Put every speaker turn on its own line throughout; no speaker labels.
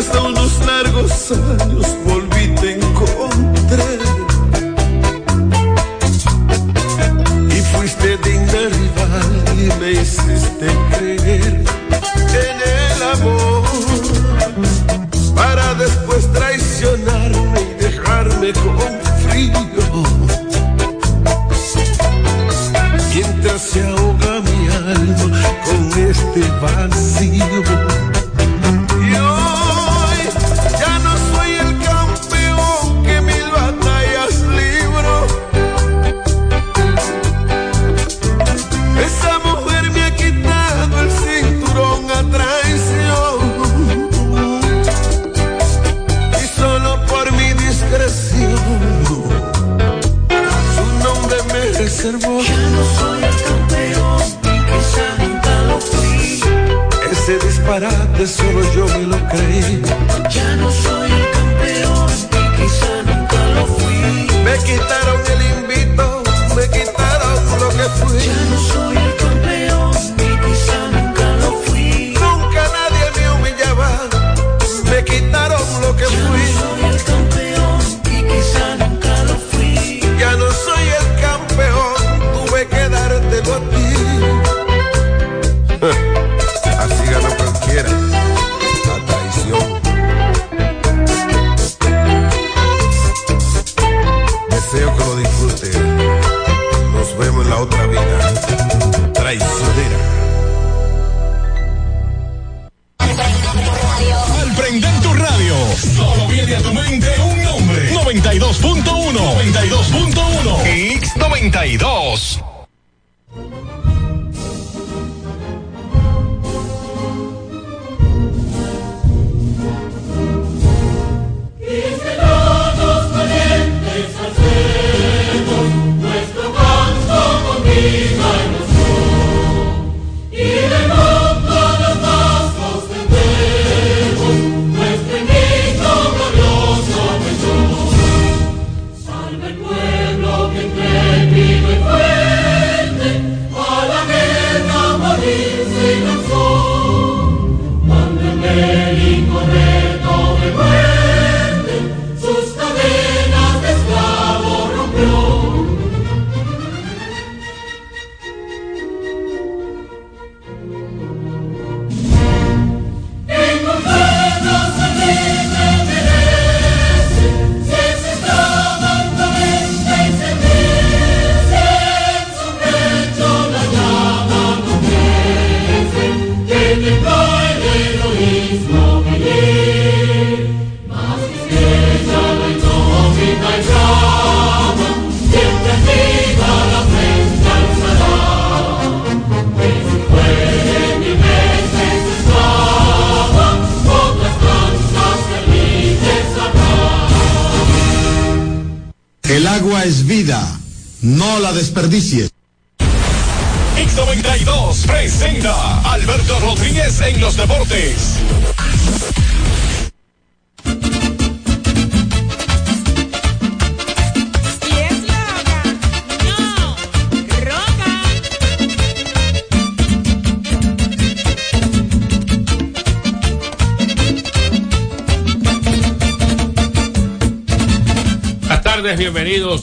Después de unos largos años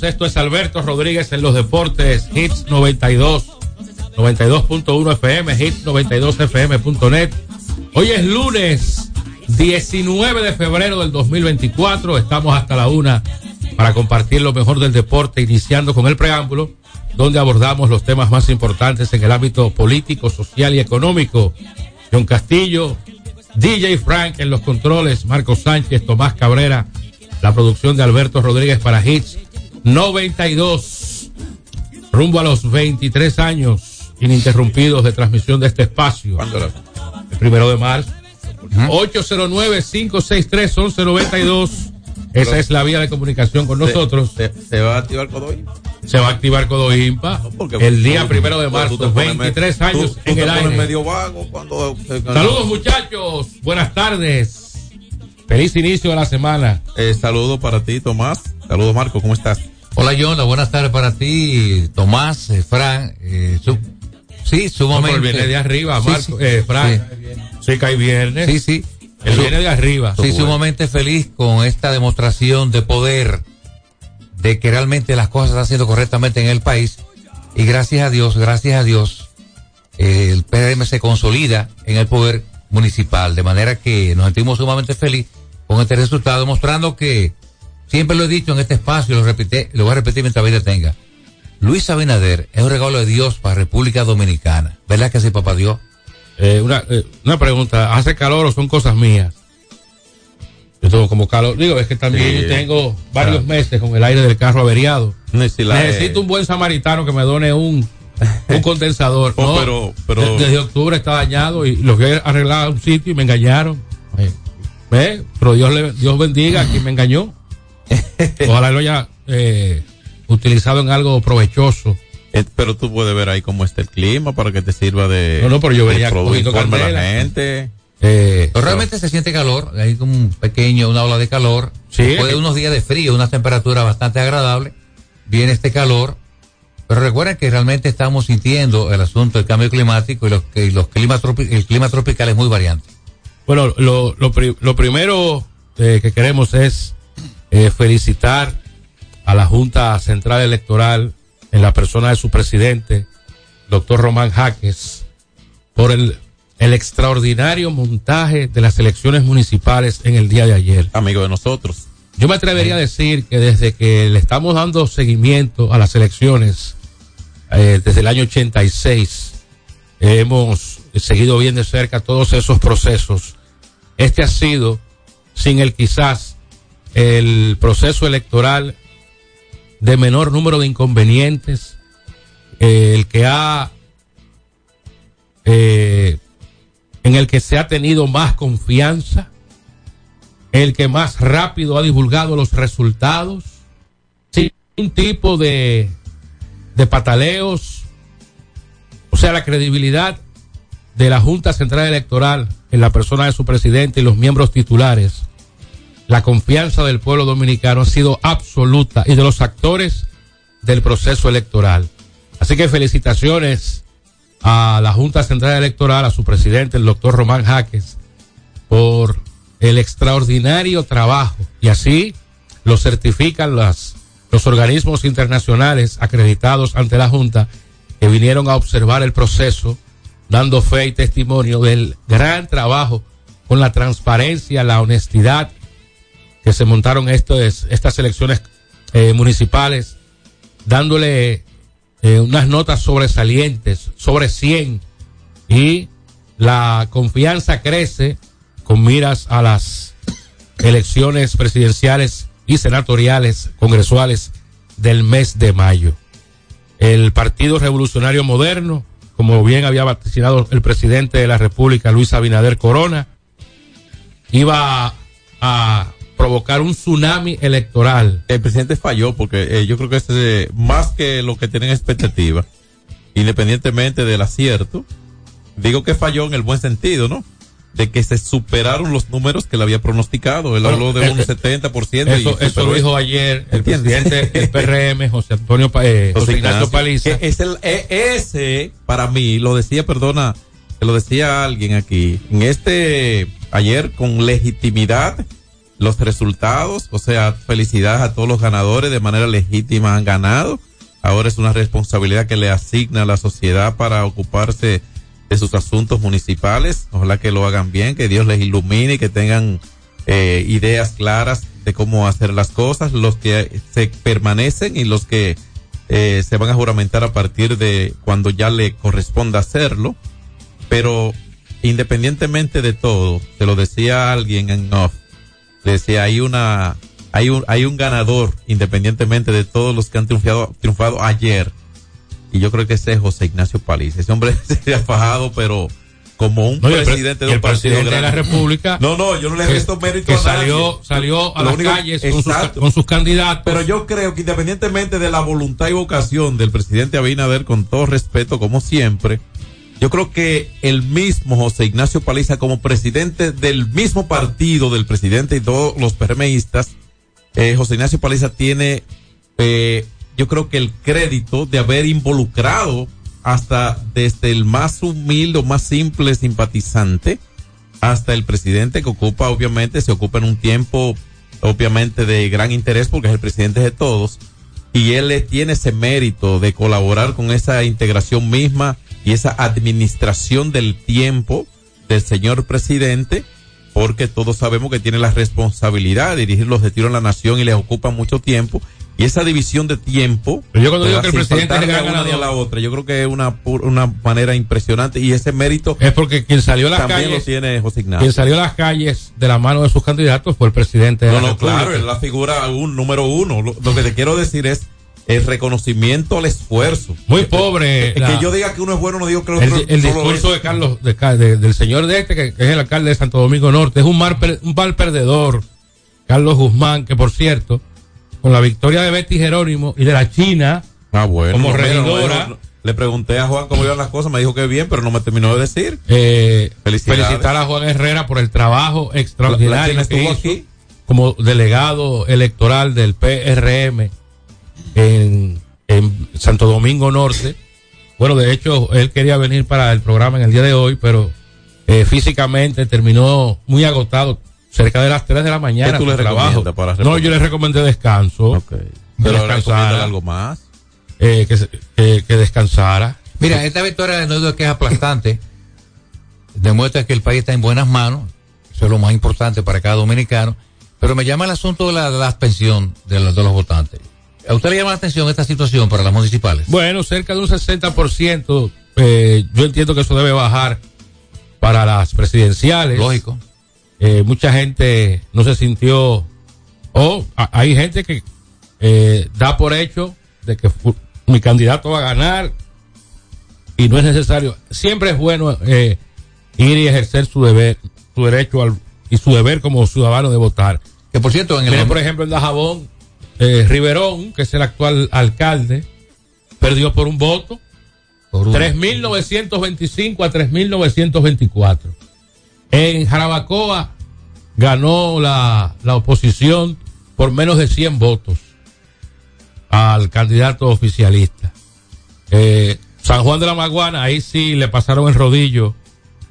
Esto es Alberto Rodríguez en los deportes, Hits 92, 92.1 FM, Hits 92fm.net. Hoy es lunes 19 de febrero del 2024. Estamos hasta la una para compartir lo mejor del deporte, iniciando con el preámbulo, donde abordamos los temas más importantes en el ámbito político, social y económico. John Castillo, DJ Frank en los controles, Marcos Sánchez, Tomás Cabrera, la producción de Alberto Rodríguez para Hits 92, rumbo a los 23 años ininterrumpidos de transmisión de este espacio. El primero de marzo. 809-563-1192. Esa es la vía de comunicación con nosotros.
¿Se, se va a activar Codoy?
Se va a activar Codoimpa el día primero de marzo,
tú te pones
23
me-
años
tú-
en el aire.
medio vago cuando
Saludos muchachos, buenas tardes. Feliz inicio de la semana.
Eh, saludos para ti, Tomás. Saludos, Marco. ¿Cómo estás?
Hola, Yona. Buenas tardes para ti, Tomás, eh, Fran. eh, su- sí, sumamente.
el viernes de arriba,
Sí,
Marco,
sí,
eh, Frank. Sí. cae viernes.
Sí, sí.
Él viene de arriba.
Sí, sumamente feliz con esta demostración de poder, de que realmente las cosas están haciendo correctamente en el país. Y gracias a Dios, gracias a Dios, eh, el PRM se consolida en el poder municipal. De manera que nos sentimos sumamente feliz con este resultado, demostrando que, siempre lo he dicho en este espacio, lo, repite, lo voy a repetir mientras vida tenga. Luis Abinader es un regalo de Dios para República Dominicana. ¿Verdad que sí, papá Dios?
Eh, una, eh, una pregunta, ¿hace calor o son cosas mías? Yo tengo como calor, digo, es que también
Sí.
tengo varios meses con el aire del carro averiado. Necesito un buen samaritano que me done un, un condensador.
Oh,
No,
pero- pero-
de- desde octubre está dañado y lo fui a arreglar a un sitio y me engañaron. Eh, ¿Ve? Pero Dios, le, Dios bendiga a quien me engañó. Ojalá lo haya eh, utilizado en algo provechoso.
Eh, Pero tú puedes ver ahí cómo está el clima para que te sirva de.
No, no, pero yo venía
informe a la gente.
Eh,
Pero realmente se siente calor, hay como un pequeño, una ola de calor.
Sí.
Después de unos días de frío, una temperatura bastante agradable, viene este calor. Pero recuerden que realmente estamos sintiendo el asunto del cambio climático y, los, que- y los climas el clima tropical es muy variante.
Bueno, lo, lo, pri- lo primero eh, que queremos es eh, felicitar a la Junta Central Electoral en la persona de su presidente, doctor Román Jaques, por el, el extraordinario montaje de las elecciones municipales en el día de ayer.
Amigo de nosotros.
Yo me atrevería a decir que desde que le estamos dando seguimiento a las elecciones, eh, desde el año 86, hemos seguido bien de cerca todos esos procesos. Este ha sido, sin el quizás, el proceso electoral de menor número de inconvenientes, eh, el que ha, eh, en el que se ha tenido más confianza, el que más rápido ha divulgado los resultados, sin un tipo de, de pataleos, o sea, la credibilidad de la Junta Central Electoral en la persona de su presidente y los miembros titulares, la confianza del pueblo dominicano ha sido absoluta y de los actores del proceso electoral. Así que felicitaciones a la Junta Central Electoral, a su presidente, el doctor Román Jaques, por el extraordinario trabajo y así lo certifican las, los organismos internacionales acreditados ante la Junta que vinieron a observar el proceso, dando fe y testimonio del gran trabajo con la transparencia, la honestidad que se montaron estos, estas elecciones eh, municipales, dándole eh, unas notas sobresalientes, sobre 100, y la confianza crece con miras a las elecciones presidenciales y senatoriales, congresuales del mes de mayo. El Partido Revolucionario Moderno, como bien había vaticinado el presidente de la República, Luis Abinader Corona, iba a provocar un tsunami electoral.
El presidente falló porque eh, yo creo que es eh, más que lo que tienen expectativa, independientemente del acierto. Digo que falló en el buen sentido, ¿no? De que se superaron los números que le había pronosticado. Él
Bueno,
habló de
eh,
un 70% y
Eso, eso
superó
lo dijo ayer el
¿Entiendes?
presidente del PRM, José Antonio eh,
José
José Ignacio Paliza.
que es el, e- ese, para mí, lo decía, perdona, lo decía alguien aquí, en este, ayer con legitimidad, los resultados, o sea, felicidades a todos los ganadores, de manera legítima han ganado. Ahora es una responsabilidad que le asigna a la sociedad para ocuparse de sus asuntos municipales. Ojalá que lo hagan bien, que Dios les ilumine y que tengan eh, ideas claras de cómo hacer las cosas, los que se permanecen y los que eh, se van a juramentar a partir de cuando ya le corresponda hacerlo. Pero independientemente de todo, se lo decía alguien en off, le decía, hay una, hay un, hay un ganador, independientemente de todos los que han triunfado, triunfado ayer. Y yo creo que ese es José Ignacio Paliza. Ese hombre se ha fajado, pero como un
No,
presidente de
el
un partido
presidente de la. República
No, no, yo no le resto mérito
que
a nadie.
salió, salió a
Lo
las
único-
calles con sus,
Exacto.
con sus candidatos.
Pero yo creo que independientemente de la voluntad y vocación del presidente Abinader, con todo respeto, como siempre, yo creo que el mismo José Ignacio Paliza, como presidente del mismo partido del presidente y todos los PRMistas, eh, José Ignacio Paliza tiene, eh, yo creo que el crédito de haber involucrado hasta desde el más humilde o más simple simpatizante hasta el presidente que ocupa, obviamente, se ocupa en un tiempo, obviamente, de gran interés porque es el presidente de todos. Y él tiene ese mérito de colaborar con esa integración misma y esa administración del tiempo del señor presidente, porque todos sabemos que tiene la responsabilidad de dirigir los destinos de la nación y les ocupa mucho tiempo. Y esa división de tiempo,
Pero yo cuando digo que el presidente es
a una a la otra, yo creo que es una, una manera impresionante y ese mérito
Es porque quien salió a las
también lo
calles,
tiene José Ignacio.
quien salió a las calles de la mano de sus candidatos fue el presidente de
No,
la
no,
República.
claro, es la figura un, número uno. Lo, lo que te quiero decir es el reconocimiento al esfuerzo.
Muy pobre.
Que,
la-
que yo diga que uno es bueno, no digo que el
el,
otro
el
no lo
discurso
es.
de Carlos, de del señor de este, que, es el alcalde de Santo Domingo Norte, es un mal, un mal perdedor. Carlos Guzmán, que por cierto, con la victoria de Betty Jerónimo y de la China,
Ah, bueno.
como
no,
regidora.
no, le pregunté a Juan cómo iban las cosas, me dijo que bien, pero no me terminó de decir.
eh, felicitar a Juan Herrera por el trabajo
La-
extraordinario
la China
que
estuvo
hizo
aquí.
como delegado electoral del PRM en, en Santo Domingo Norte. Bueno, de hecho, él quería venir para el programa en el día de hoy, pero eh, físicamente terminó muy agotado cerca de las 3 de la mañana.
¿Qué tú le recomiendas para
No, yo le recomendé descanso.
Ok.
Que
Pero
descansara.
algo más.
eh, que, se- que- que descansara.
Mira, esta victoria no duda que es aplastante. Demuestra que el país está en buenas manos. Eso es lo más importante para cada dominicano. Pero me llama el asunto de la, de la abstención de los, de los votantes. ¿A usted le llama la atención esta situación para las municipales?
Bueno, cerca de un 60%. Eh, yo entiendo que eso debe bajar para las presidenciales.
Lógico.
Eh, mucha gente no se sintió, o hay gente que eh, da por hecho de que mi candidato va a ganar y no es necesario. Siempre es bueno eh, ir y ejercer su deber, su derecho al, y su deber como ciudadano de votar.
Que por cierto, en el
Mire, por ejemplo, en Dajabón, eh, Riverón, que es el actual alcalde, perdió por un voto.
por un-
3.925 a 3.924. En Jarabacoa ganó la, la oposición por menos de 100 votos al candidato oficialista. Eh, San Juan de la Maguana, ahí sí le pasaron el rodillo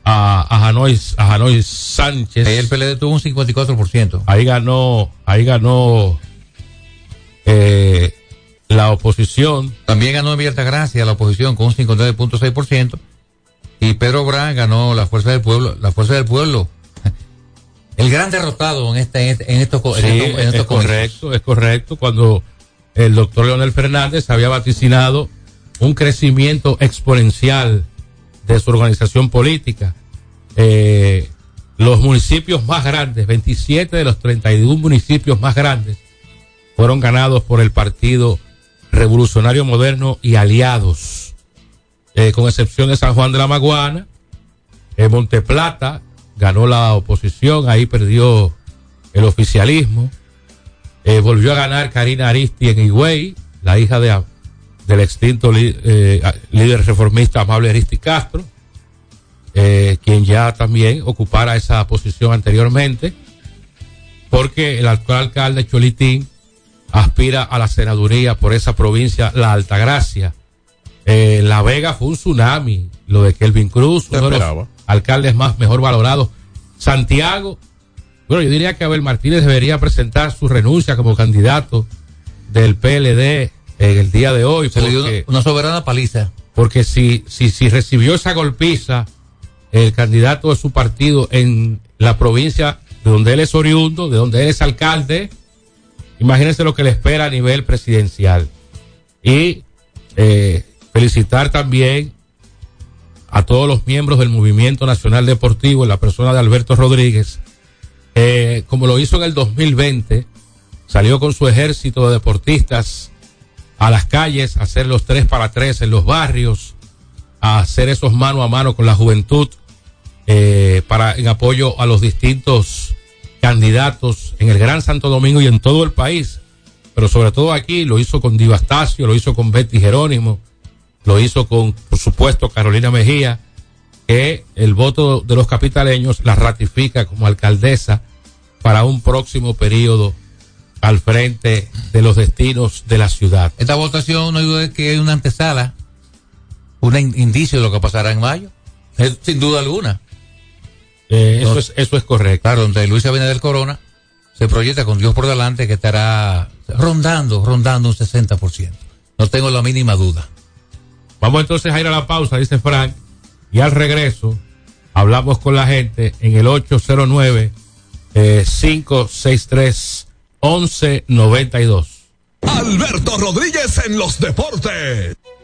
a, a Hanoi, a Hanoi Sánchez.
ahí el PLD tuvo un 54%.
Ahí ganó, ahí ganó eh, la oposición.
También ganó en Altagracia la oposición con un 59.6%. Y Pedro Brán ganó la Fuerza del Pueblo. La Fuerza del Pueblo. El gran derrotado en, este, en, estos, en
Sí,
estos- en
es,
estos
correcto, es correcto. Cuando el doctor Leonel Fernández había vaticinado un crecimiento exponencial de su organización política. Eh, los municipios más grandes, 27 de los 31 municipios más grandes, fueron ganados por el Partido Revolucionario Moderno y aliados, eh, con excepción de San Juan de la Maguana, en Monteplata ganó la oposición, ahí perdió el oficialismo. Eh, volvió a ganar Karina Aristi en Higüey, la hija de, del extinto eh, líder reformista Amable Aristi Castro, quien ya también ocupara esa posición anteriormente, porque el actual alcalde Cholitín aspira a la senaduría por esa provincia, la Altagracia. Eh, la Vega fue un tsunami, lo de Kelvin Cruz, uno de los
esperaba.
alcaldes más mejor valorados. Santiago, bueno, yo diría que Abel Martínez debería presentar su renuncia como candidato del PLD en el día de hoy,
Se le dio una soberana paliza.
porque si, si, si recibió esa golpiza el candidato de su partido en la provincia de donde él es oriundo, de donde él es alcalde, imagínense lo que le espera a nivel presidencial. Y eh, felicitar también a todos los miembros del Movimiento Nacional Deportivo en la persona de Alberto Rodríguez, como lo hizo en el 2020, salió con su ejército de deportistas a las calles, a hacer los tres para tres en los barrios, a hacer esos mano a mano con la juventud, eh, para en apoyo a los distintos candidatos en el Gran Santo Domingo y en todo el país, pero sobre todo aquí lo hizo con Divastacio, lo hizo con Betty Jerónimo, lo hizo con, por supuesto, Carolina Mejía, que el voto de los capitaleños la ratifica como alcaldesa para un próximo periodo al frente de los destinos de la ciudad.
Esta votación no duda que es una antesala, un in- indicio de lo que pasará en mayo. Es sin duda alguna.
Eh, eso, es, eso es correcto.
Claro, donde Luis Abinader Corona se proyecta con Dios por delante que estará rondando, rondando un 60%. No tengo la mínima duda.
Vamos entonces a ir a la pausa, dice Frank. Y al regreso, hablamos con la gente en el 809 eh, 563 1192.
Alberto Rodríguez en los deportes.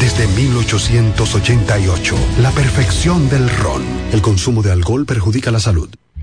desde 1888, la perfección del ron. El consumo de alcohol perjudica la salud.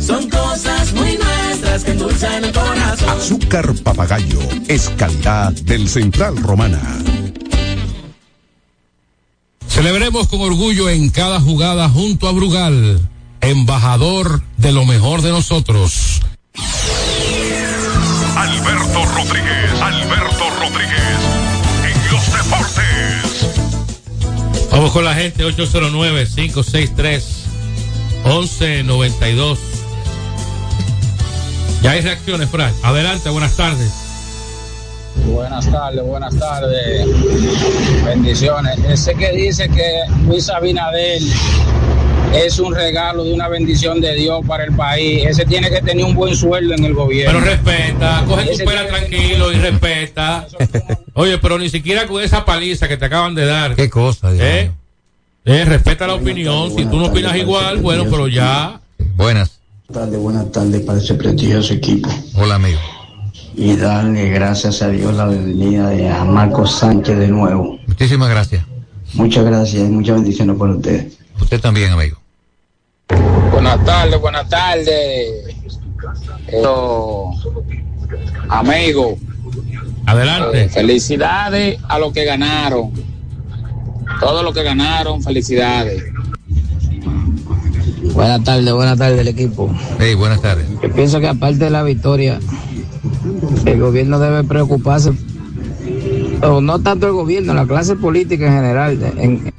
Son cosas muy nuestras que endulzan el corazón.
Azúcar papagayo es calidad del Central Romana.
Celebremos con orgullo en cada jugada junto a Brugal, embajador de lo mejor de nosotros.
Alberto Rodríguez, Alberto Rodríguez, en los deportes.
Vamos con la gente 809-563-1192. Ya hay reacciones, Frank. Adelante, buenas tardes.
Buenas tardes, buenas tardes. Bendiciones. Ese que dice que Luis Abinader es un regalo de una bendición de Dios para el país. Ese tiene que tener un buen sueldo en el gobierno.
Pero respeta, coge tu
tiene-
tranquilo y respeta. Oye, pero ni siquiera con esa paliza que te acaban de dar.
Qué cosa, Dios
¿Eh? Eh, respeta la opinión. Si tú no opinas igual, bueno, pero ya.
Buenas.
Buenas tardes, buenas tardes para ese prestigioso equipo.
Hola, amigo.
Y darle gracias a Dios la bienvenida de a Marcos Sánchez de nuevo.
Muchísimas gracias.
Muchas gracias y muchas bendiciones por ustedes.
Usted también, amigo.
Buenas tardes, buenas tardes. Amigo.
Adelante.
Eh, felicidades a los que ganaron. Todos los que ganaron, felicidades.
Buenas tardes, buenas tardes el equipo.
Hey, buenas tardes.
Yo pienso que aparte de la victoria, el gobierno debe preocuparse, o no tanto el gobierno, la clase política en general. En,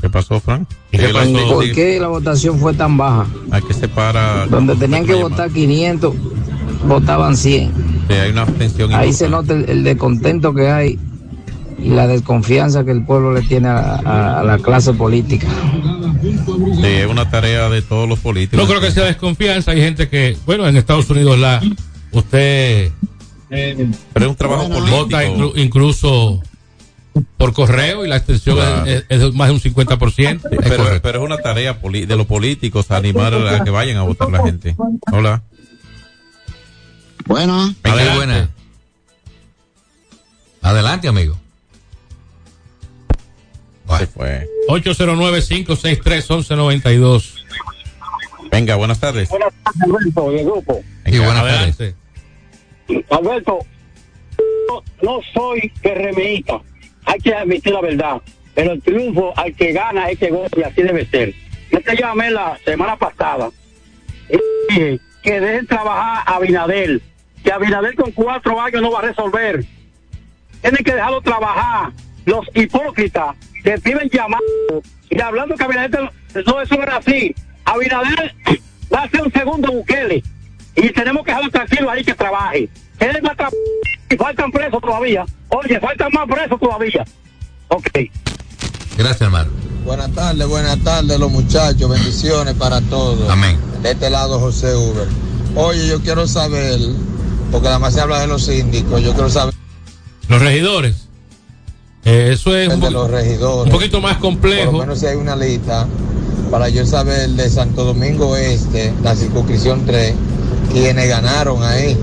¿Qué pasó, Frank?
¿Qué pasó? ¿Por qué la votación fue tan baja?
Hay que separar.
Donde tenían que votar 500, votaban 100.
Sí, hay una abstención.
Ahí se nota el, el descontento que hay y la desconfianza que el pueblo le tiene a, a- a la clase política.
Sí, es una tarea de todos los políticos.
No creo que sea desconfianza. Hay gente que, bueno, en Estados Unidos la usted
Pero es un trabajo político.
vota inclu- incluso por correo y la extensión
Claro.
es, más de un 50%.
Sí, pero, pero es una tarea poli- de los políticos animar a que vayan a votar la gente. Hola.
Bueno.
Adelante.
buena. Adelante, amigo.
Se fue.
809-563-1192.
Venga, buenas tardes.
Buenas tardes, Alberto, del grupo.
Sí, buenas
Adelante.
Alberto, no, no soy guerremeísta. Hay que admitir la verdad. Pero el triunfo al que gana es que goza y así debe ser. Yo te llamé la semana pasada y dije que dejen trabajar a Abinadel. Que Abinadel con cuatro años no va a resolver. Tienen que dejarlo trabajar. Los hipócritas que viven llamando y hablando que Abinadel no, eso no era así. Abinadel va a ser un segundo Bukele y tenemos que dejarlo tranquilo ahí que trabaje. Él va a y faltan presos todavía. Oye, faltan más presos todavía. Ok.
Gracias, hermano.
Buenas tardes, buenas tardes los muchachos, bendiciones para todos.
Amén.
De este lado José Uber. Oye, yo quiero saber, porque además se habla de los síndicos, yo quiero saber
Los regidores. Eh, eso es un,
de
poqu-
los regidores.
un poquito más
Por
complejo.
lo menos si hay una lista para yo saber de Santo Domingo Este, la circunscripción 3, quienes ganaron ahí.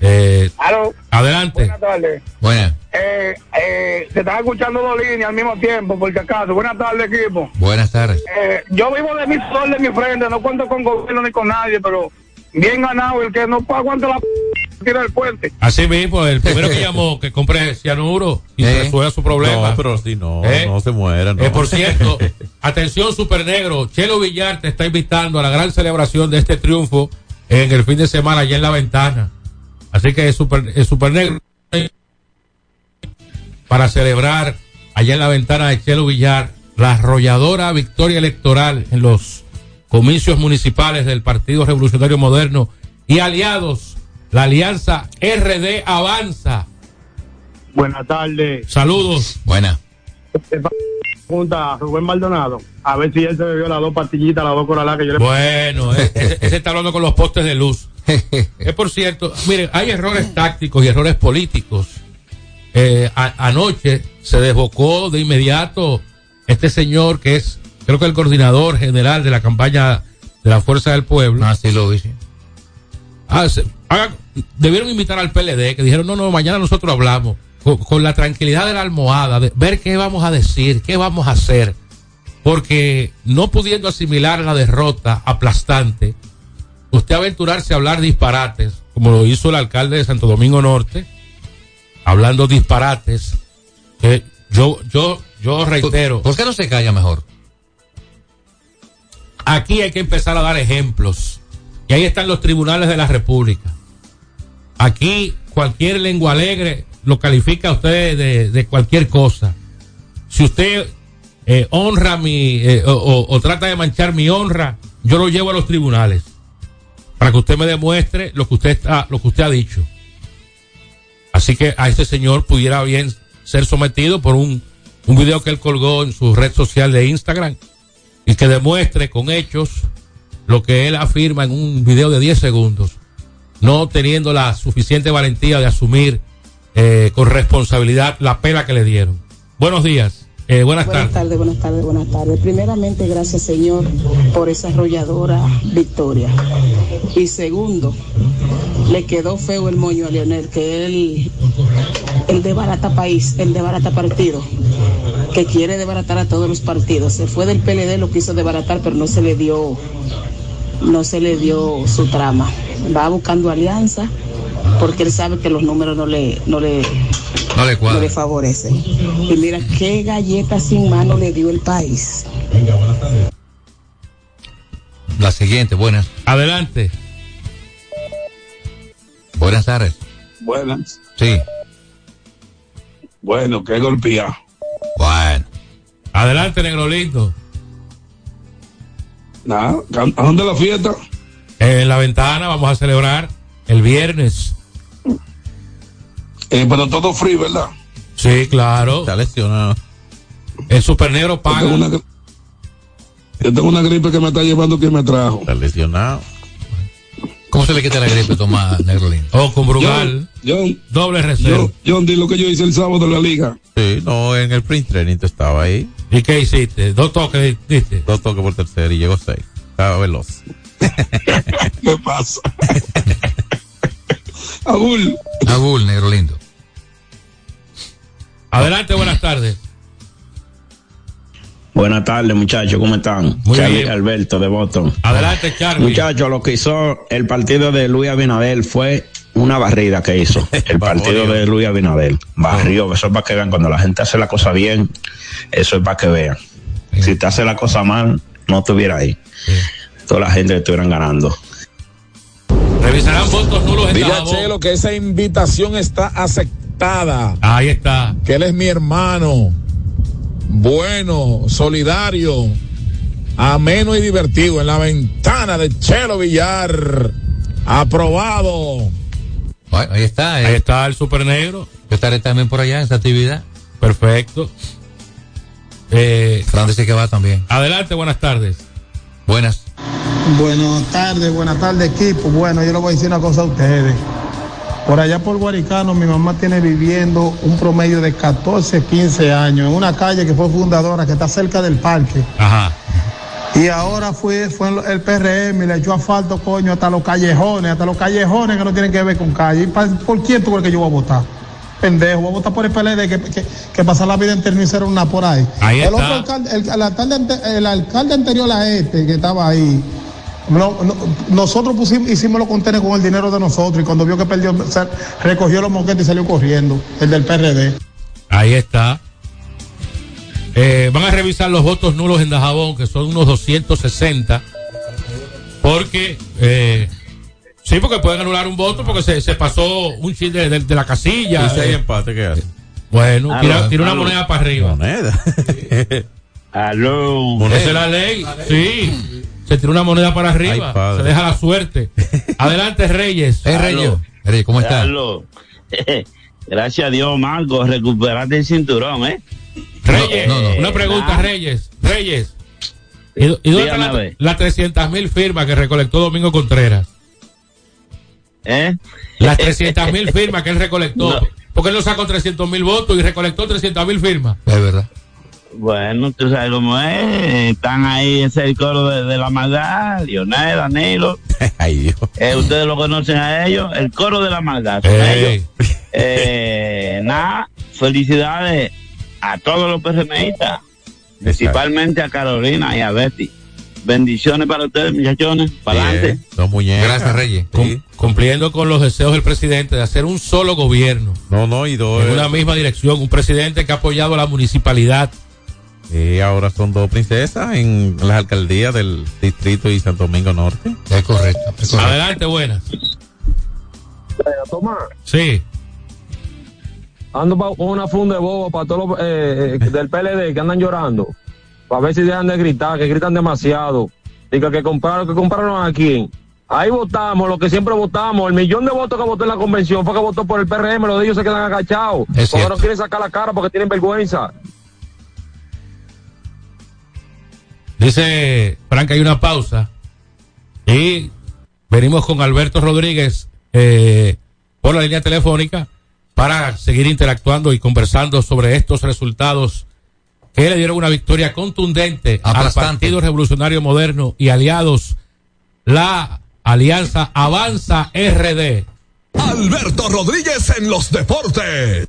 Eh,
Aló.
adelante.
Buenas tardes.
Buenas.
Eh, eh, se están escuchando dos líneas al mismo tiempo, por si acaso. Buenas tardes, equipo.
Buenas tardes.
Eh, yo vivo de mi sol de mi frente, no cuento con gobierno ni con nadie, pero bien ganado. El que no aguanta la p tira el puente.
Así mismo, el primero que llamó que compre cianuro y
Eh.
resuelva su problema.
No, pero si no,
Eh.
no se muera. No.
Eh, por cierto, atención Super Negro, Chelo Villar te está invitando a la gran celebración de este triunfo en el fin de semana allá en la ventana. Así que Super, el Super Negro para celebrar allá en la ventana de Chelo Villar la arrolladora victoria electoral en los comicios municipales del Partido Revolucionario Moderno y aliados, la alianza RD Avanza.
Buenas tardes.
Saludos.
Buena.
Pregunta a Rubén Maldonado. A ver si él se bebió las dos pastillitas, las dos coraladas que yo le
Bueno, eh, ese, ese está hablando con los postes de luz. Es por cierto, miren, hay errores tácticos y errores políticos. Eh, a- anoche se desbocó de inmediato este señor que es, creo que el coordinador general de la campaña de la Fuerza del Pueblo.
Ah, sí lo sí.
Ah, se- haga- debieron invitar al PLD, que dijeron, no, no, mañana nosotros hablamos, con, con la tranquilidad de la almohada, de ver qué vamos a decir, qué vamos a hacer, porque no pudiendo asimilar la derrota aplastante, usted aventurarse a hablar disparates, como lo hizo el alcalde de Santo Domingo Norte, hablando disparates, que yo, yo, yo reitero.
¿Por qué no se calla mejor?
Aquí hay que empezar a dar ejemplos. Y ahí están los tribunales de la República. Aquí cualquier lengua alegre lo califica a usted de, cualquier cosa. Si usted eh, honra mi eh, o trata de manchar mi honra, yo lo llevo a los tribunales para que usted me demuestre lo que usted está, lo que usted ha dicho. Así que a este señor pudiera bien ser sometido por un, un video que él colgó en su red social de Instagram y que demuestre con hechos lo que él afirma en un video de 10 segundos, no teniendo la suficiente valentía de asumir eh, con responsabilidad la pena que le dieron. Buenos días, eh, buenas,
Buenas
tardes.
tardes, buenas tardes, buenas tardes. Primeramente, gracias Señor por esa arrolladora victoria. Y segundo, le quedó feo el moño a Leonel, que él el de barata país, el de barata partido, que quiere desbaratar a todos los partidos. Se fue del PLD, lo quiso desbaratar, pero no se le dio, no se le dio su trama. Va buscando alianza porque él sabe que los números no le, no le,
No le
no le favorecen. Y mira qué galleta sin mano le dio el país.
La siguiente, buenas.
Adelante.
Buenas tardes.
Buenas.
Sí.
Bueno, qué golpeado.
Bueno.
Adelante, negro lindo.
Nada, ¿a dónde la fiesta?
En la ventana vamos a celebrar el viernes.
Eh, pero todo free, ¿verdad?
Sí, claro.
Está lesionado.
El super negro
Yo
paga.
tengo, una, yo tengo una gripe que me está llevando quien me trajo.
Está lesionado.
¿Cómo se le quita la gripe, Tomás Negro Lindo?
Oh, con Brugal.
John,
Doble reserva.
John, John, di lo que yo hice el sábado en la liga.
Sí, no, en el print training tú estaba ahí.
¿Y qué hiciste? Dos toques, diste.
Dos toques por tercero y llegó seis. Estaba veloz.
¿Qué pasa? Abul.
Abul, Negro Lindo.
Adelante, buenas tardes.
Buenas tardes, muchachos, ¿cómo están?
Muy
Charlie
bien.
Alberto de Boston.
Adelante, Charlie.
Muchachos, lo que hizo el partido de Luis Abinader fue una barrida que hizo. El partido de Luis Abinader. Barrió, eso es para que vean. Cuando la gente hace la cosa bien, eso es para que vean. Si te hace la cosa mal, no estuviera ahí. Toda la gente estuvieran ganando.
Revisarán votos nulos en
Dile a. Chelo que esa invitación está aceptada.
Ahí está.
Que él es mi hermano. Bueno, solidario, ameno y divertido en la ventana de Chelo Villar. Aprobado.
Bueno, ahí está. eh.
Ahí está el super negro.
Yo estaré también por allá en esa actividad.
Perfecto. Eh,
Fran dice que va también.
adelante, buenas tardes.
Buenas.
Buenas tardes, buenas tardes equipo. Bueno, yo le voy a decir una cosa a ustedes. Por allá por Guaricano mi mamá tiene viviendo un promedio de 14, 15 años en una calle que fue fundadora, que está cerca del parque.
Ajá.
Y ahora fue, fue el PRM y le echó asfalto, coño, hasta los callejones, hasta los callejones que no tienen que ver con calle. ¿Y pa- ¿Por quién tú crees que yo voy a votar? Pendejo, voy a votar por el PLD que, que, que pasa la vida entera y hicieron una por ahí.
Ahí
el
está.
otro alcalde, el, el alcalde, el alcalde anterior a este que estaba ahí, no- no- nosotros pusimos, hicimos los contenedores con el dinero de nosotros y cuando vio que perdió, recogió los moquetes y salió corriendo, el del PRD.
Ahí está. Eh, van a revisar los votos nulos en Dajabón, que son unos 260. Porque, eh, sí, porque pueden anular un voto porque se, se pasó un chiste de, de- de la casilla.
Y si hay
Eh,
empate, ¿qué hace?
bueno, tira,
Aló,
tira una moneda para arriba.
Moneda.
Aló.
Esa es la ley. Sí. Se tira una moneda para arriba.
Ay,
se deja la suerte. Adelante, Reyes.
Eh, Reyes. Reyes, ¿cómo está?
Carlos, Gracias a Dios, Marco, recuperaste el cinturón, ¿eh?
Reyes,
No, no, no.
una pregunta. Reyes. Reyes. ¿Y, y dónde están las 300 mil firmas que recolectó Domingo Contreras?
¿Eh?
Las 300 mil firmas que él recolectó.
No.
Porque él no sacó 300 mil votos y recolectó 300 mil firmas.
Es verdad.
Bueno, tú sabes cómo es. Están ahí, ese es el coro de, de la maldad, Lionel, Danilo.
Ay, Dios.
Eh, ustedes lo conocen a ellos, el coro de la maldad. son ellos. Eh, nada, felicidades a todos los PRMistas, principalmente a Carolina y a Betty. Bendiciones para ustedes, muchachones. Para adelante.
Muñecas.
Gracias, Reyes.
Cum- cumpliendo con los deseos del presidente de hacer un solo gobierno.
No, no, y dos.
En una misma dirección. Un presidente que ha apoyado a la municipalidad.
Y ahora son dos princesas en las alcaldías del distrito y Santo Domingo Norte.
Es correcto. es correcto.
Adelante, buenas.
Tomás,
Sí.
ando pa- con una funda de bobo para todos los eh, eh, del PLD que andan llorando. Para ver si dejan de gritar, que gritan demasiado. Diga que compraron, que compraron a quién. Ahí votamos, lo que siempre votamos. El millón de votos que votó en la convención fue que votó por el PRM. Los de ellos se quedan agachados.
Es
Porque no quieren sacar la cara porque tienen vergüenza.
Dice Frank, hay una pausa. Y venimos con Alberto Rodríguez eh, por la línea telefónica para seguir interactuando y conversando sobre estos resultados que le dieron una victoria contundente al. Partido Revolucionario Moderno y aliados. La alianza Avanza RD
Alberto Rodríguez en los deportes.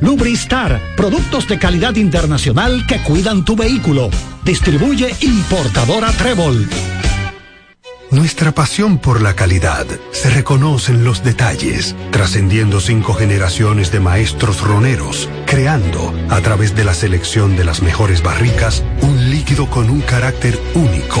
Lubristar, productos de calidad internacional que cuidan tu vehículo. Distribuye importadora Trébol.
Nuestra pasión por la calidad se reconoce en los detalles, trascendiendo cinco generaciones de maestros roneros, creando, a través de la selección de las mejores barricas, un líquido con un carácter único,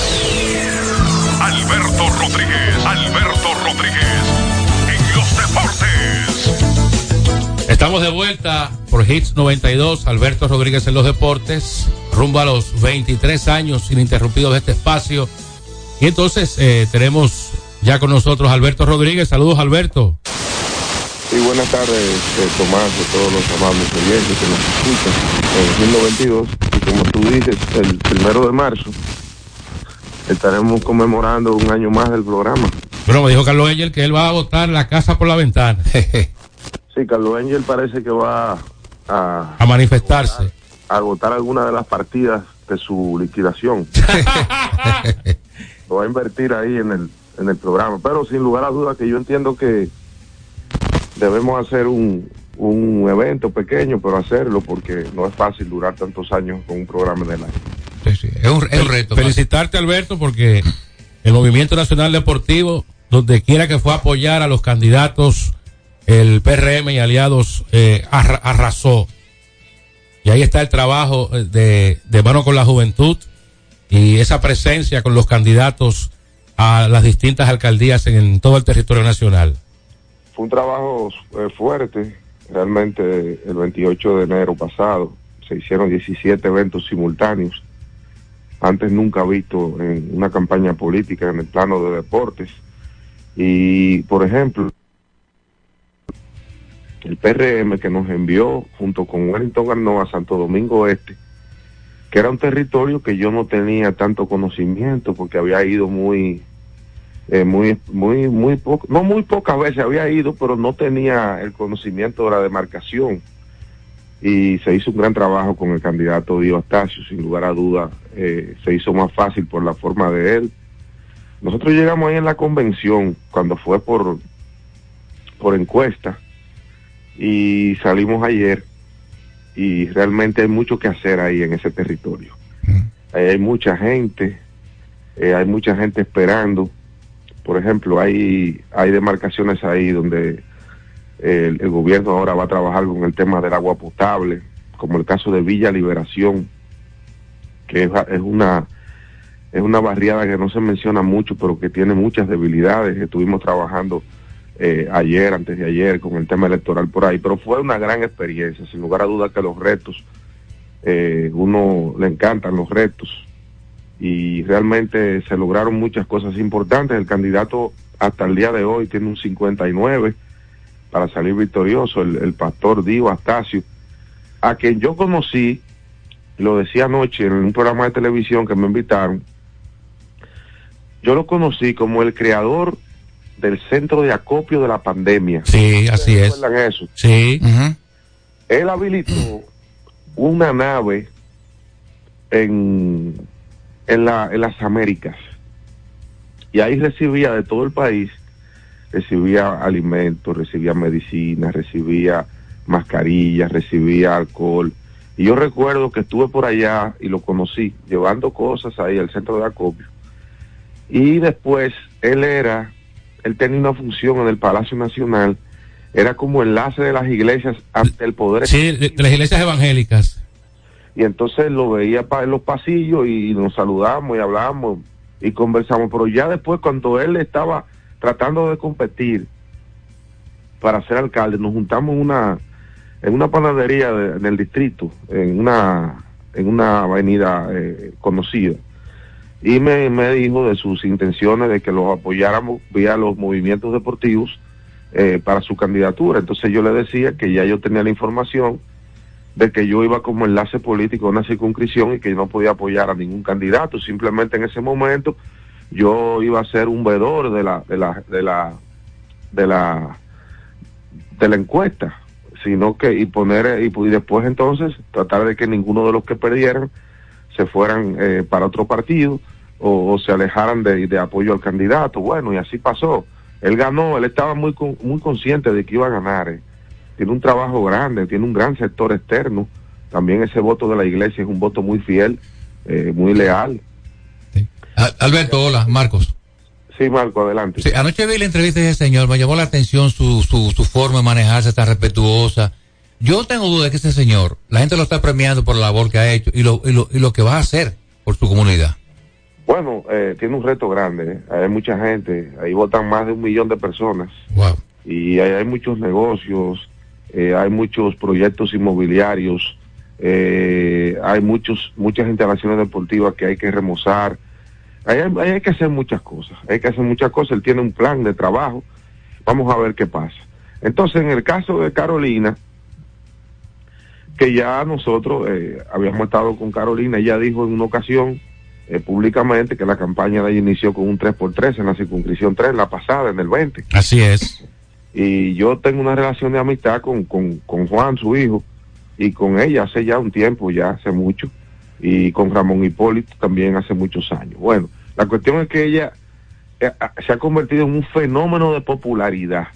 Alberto Rodríguez, Alberto Rodríguez, en los deportes.
Estamos de vuelta por Hits 92, Alberto Rodríguez en los deportes, rumbo a los 23 años ininterrumpidos de este espacio. Y entonces eh, tenemos ya con nosotros a Alberto Rodríguez. Saludos, Alberto.
Sí, buenas tardes, eh, Tomás, a todos los amables oyentes que nos escuchan en 2022. Y como tú dices, el primero de marzo estaremos conmemorando un año más del programa.
Bueno, me dijo Carlos Angel que él va a botar la casa por la ventana.
Sí, Carlos Angel parece que va a,
a manifestarse.
a agotar alguna de las partidas de su liquidación. Lo va a invertir ahí en el, en el programa. Pero sin lugar a dudas que yo entiendo que debemos hacer un, un evento pequeño, pero hacerlo porque no es fácil durar tantos años con un programa en el año.
Es un, es un reto.
Felicitarte, Alberto, porque el Movimiento Nacional Deportivo, donde quiera que fue a apoyar a los candidatos el PRM y aliados eh, arra- arrasó. Y ahí está el trabajo eh, de, de mano con la juventud y esa presencia con los candidatos a las distintas alcaldías en, todo el territorio nacional.
Fue un trabajo eh, fuerte, realmente el 28 de enero pasado se hicieron 17 eventos simultáneos, antes nunca visto en una campaña política en el plano de deportes. Y, por ejemplo, el PRM que nos envió junto con Wellington Arnoa a Santo Domingo Este, que era un territorio que yo no tenía tanto conocimiento porque había ido muy, eh, muy, muy, muy poco, no muy pocas veces había ido, pero no tenía el conocimiento de la demarcación. Y se hizo un gran trabajo con el candidato Dio Astacio, sin lugar a duda, eh, se hizo más fácil por la forma de él. Nosotros llegamos ahí en la convención, cuando fue por, por encuesta, y salimos ayer, y realmente hay mucho que hacer ahí en ese territorio. Ahí hay mucha gente, eh, hay mucha gente esperando. Por ejemplo, hay, hay demarcaciones ahí donde el, gobierno ahora va a trabajar con el tema del agua potable, como el caso de Villa Liberación, que es, es una es una barriada que no se menciona mucho, pero que tiene muchas debilidades. Estuvimos trabajando eh, ayer, antes de ayer, con el tema electoral por ahí, pero fue una gran experiencia, sin lugar a dudas que los retos, eh, uno le encantan los retos y realmente se lograron muchas cosas importantes. El candidato hasta el día de hoy tiene un 59 para salir victorioso, el, el pastor Dio Astacio, a quien yo conocí, lo decía anoche en un programa de televisión que me invitaron, yo lo conocí como el creador del centro de acopio de la pandemia.
Sí, así es.
¿Recuerdan eso?
Sí.
Él habilitó una nave en, en, la, en las Américas y ahí recibía de todo el país, recibía alimentos, recibía medicinas, recibía mascarillas, recibía alcohol. Y yo recuerdo que estuve por allá y lo conocí, llevando cosas ahí al centro de acopio. Y después él era, él tenía una función en el Palacio Nacional, era como enlace de las iglesias ante el poder.
Sí, de, de las iglesias evangélicas.
Y entonces lo veía en los pasillos y nos saludamos y hablamos y conversamos. Pero ya después, cuando él estaba tratando de competir para ser alcalde, nos juntamos en una, en una panadería de- del distrito, en una, en una avenida eh, conocida. Y me, me dijo de sus intenciones de que los apoyáramos vía los movimientos deportivos eh, para su candidatura. Entonces yo le decía que ya yo tenía la información de que yo iba como enlace político a una circunscripción y que yo no podía apoyar a ningún candidato. Simplemente en ese momento yo iba a ser un veedor de la, de la, de la, de la, de la encuesta, sino que y poner y, pu- y después entonces tratar de que ninguno de los que perdieran se fueran eh, para otro partido o, se alejaran de, de apoyo al candidato. Bueno, y así pasó. Él ganó, él estaba muy muy consciente de que iba a ganar. eh. Tiene un trabajo grande, tiene un gran sector externo. También ese voto de la iglesia es un voto muy fiel, eh, muy leal.
Al- Alberto, hola, Marcos.
Sí, Marco, adelante.
Sí, anoche vi la entrevista de ese señor, me llamó la atención su, su, su forma de manejarse tan respetuosa. Yo tengo duda de que ese señor, la gente lo está premiando por la labor que ha hecho y lo, y lo, y lo que va a hacer por su comunidad.
Bueno, eh, tiene un reto grande. eh. Hay mucha gente, ahí votan más de un millón de personas. Y hay, hay muchos negocios, eh, hay muchos proyectos inmobiliarios, eh, hay muchos muchas instalaciones deportivas que hay que remozar. Ahí hay, ahí hay que hacer muchas cosas, hay que hacer muchas cosas. Él tiene un plan de trabajo. Vamos a ver qué pasa. Entonces, en el caso de Carolina, que ya nosotros eh, habíamos estado con Carolina, ella dijo en una ocasión eh, públicamente que la campaña de ella inició con un 3x3 en la circunscripción 3, la pasada, en el 20.
Así es.
Y yo tengo una relación de amistad con, con, con Juan, su hijo, y con ella hace ya un tiempo, ya hace mucho, y con Ramón Hipólito también hace muchos años. Bueno, la cuestión es que ella eh, ah, se ha convertido en un fenómeno de popularidad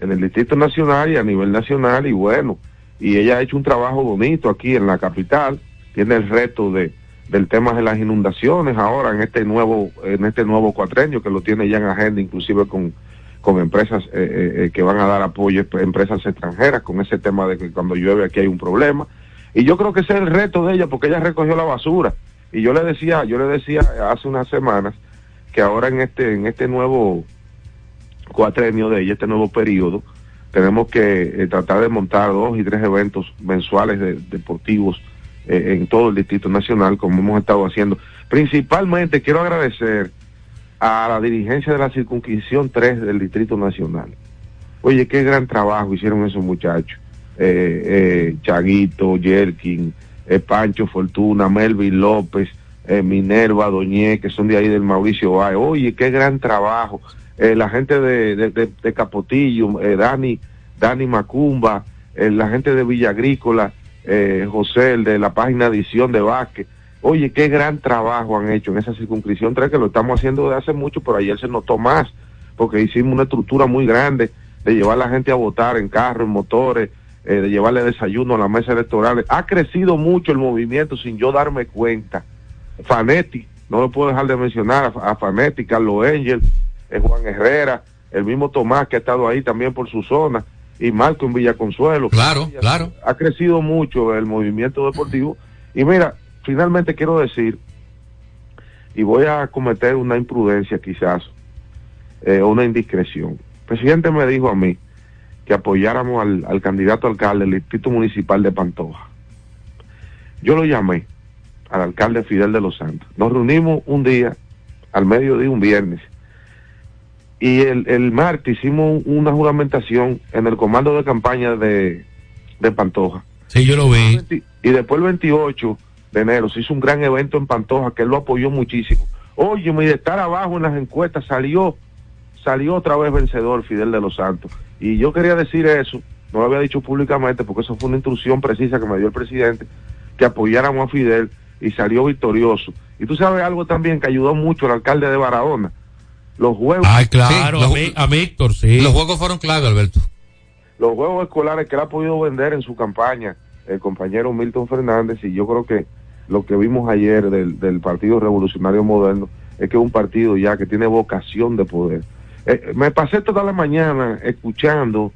en el Distrito Nacional y a nivel nacional, y bueno, y ella ha hecho un trabajo bonito aquí en la capital, tiene el reto de del tema de las inundaciones ahora en este nuevo en este nuevo cuatrenio que lo tiene ya en agenda inclusive con con empresas eh, eh, que van a dar apoyo, a empresas extranjeras, con ese tema de que cuando llueve aquí hay un problema. Y yo creo que ese es el reto de ella, porque ella recogió la basura. Y yo le decía, yo le decía hace unas semanas que ahora en este, en este nuevo cuatrenio de ella, este nuevo periodo, tenemos que eh, tratar de montar dos y tres eventos mensuales de- deportivos eh, en todo el Distrito Nacional, como hemos estado haciendo. Principalmente quiero agradecer a la dirigencia de la circunscripción 3 del Distrito Nacional. Oye, qué gran trabajo hicieron esos muchachos. Eh, eh, Chaguito, Yerkin, eh, Pancho Fortuna, Melvin López, Minerva, Doñé, que son de ahí del Mauricio Báez. Oye, qué gran trabajo. La gente de, de- de- de Capotillo, Dani, Dani Macumba, la gente de Villa Agrícola, José, el de la página edición de Vázquez. Oye, qué gran trabajo han hecho en esa circunscripción 3, que lo estamos haciendo desde hace mucho, pero ayer se notó más, porque hicimos una estructura muy grande de llevar a la gente a votar en carros, en motores, eh, de llevarle desayuno a la mesa electoral. Ha crecido mucho el movimiento sin yo darme cuenta. Fanetti, no lo puedo dejar de mencionar, a, a Fanetti, Carlos Angel, eh, Juan Herrera, el mismo Tomás que ha estado ahí también por su zona, y Marco en Villaconsuelo.
Claro, claro.
Ha crecido mucho el movimiento deportivo. Y mira, finalmente quiero decir, y voy a cometer una imprudencia quizás, eh, una indiscreción. El presidente me dijo a mí que apoyáramos al, al candidato alcalde del distrito municipal de Pantoja. Yo lo llamé al alcalde Fidel de los Santos. Nos reunimos un día, al mediodía, un viernes, y el, el martes hicimos una juramentación en el comando de campaña de, de Pantoja.
Sí, yo lo vi.
Y después el 28 de enero se hizo un gran evento en Pantoja que él lo apoyó muchísimo. Oye, de estar abajo en las encuestas salió, salió otra vez vencedor Fidel de los Santos. Y yo quería decir eso, no lo había dicho públicamente porque eso fue una instrucción precisa que me dio el presidente, que apoyáramos a Fidel y salió victorioso. Y tú sabes algo también que ayudó mucho al alcalde de Barahona. Los juegos.
Ay, claro,
Sí,
a,
los-
mí- a Víctor, sí.
Los juegos fueron clave, Alberto.
los juegos escolares que él ha podido vender en su campaña, el compañero Milton Fernández, y yo creo que lo que vimos ayer del, del Partido Revolucionario Moderno es que es un partido ya que tiene vocación de poder. Eh, me pasé toda la mañana escuchando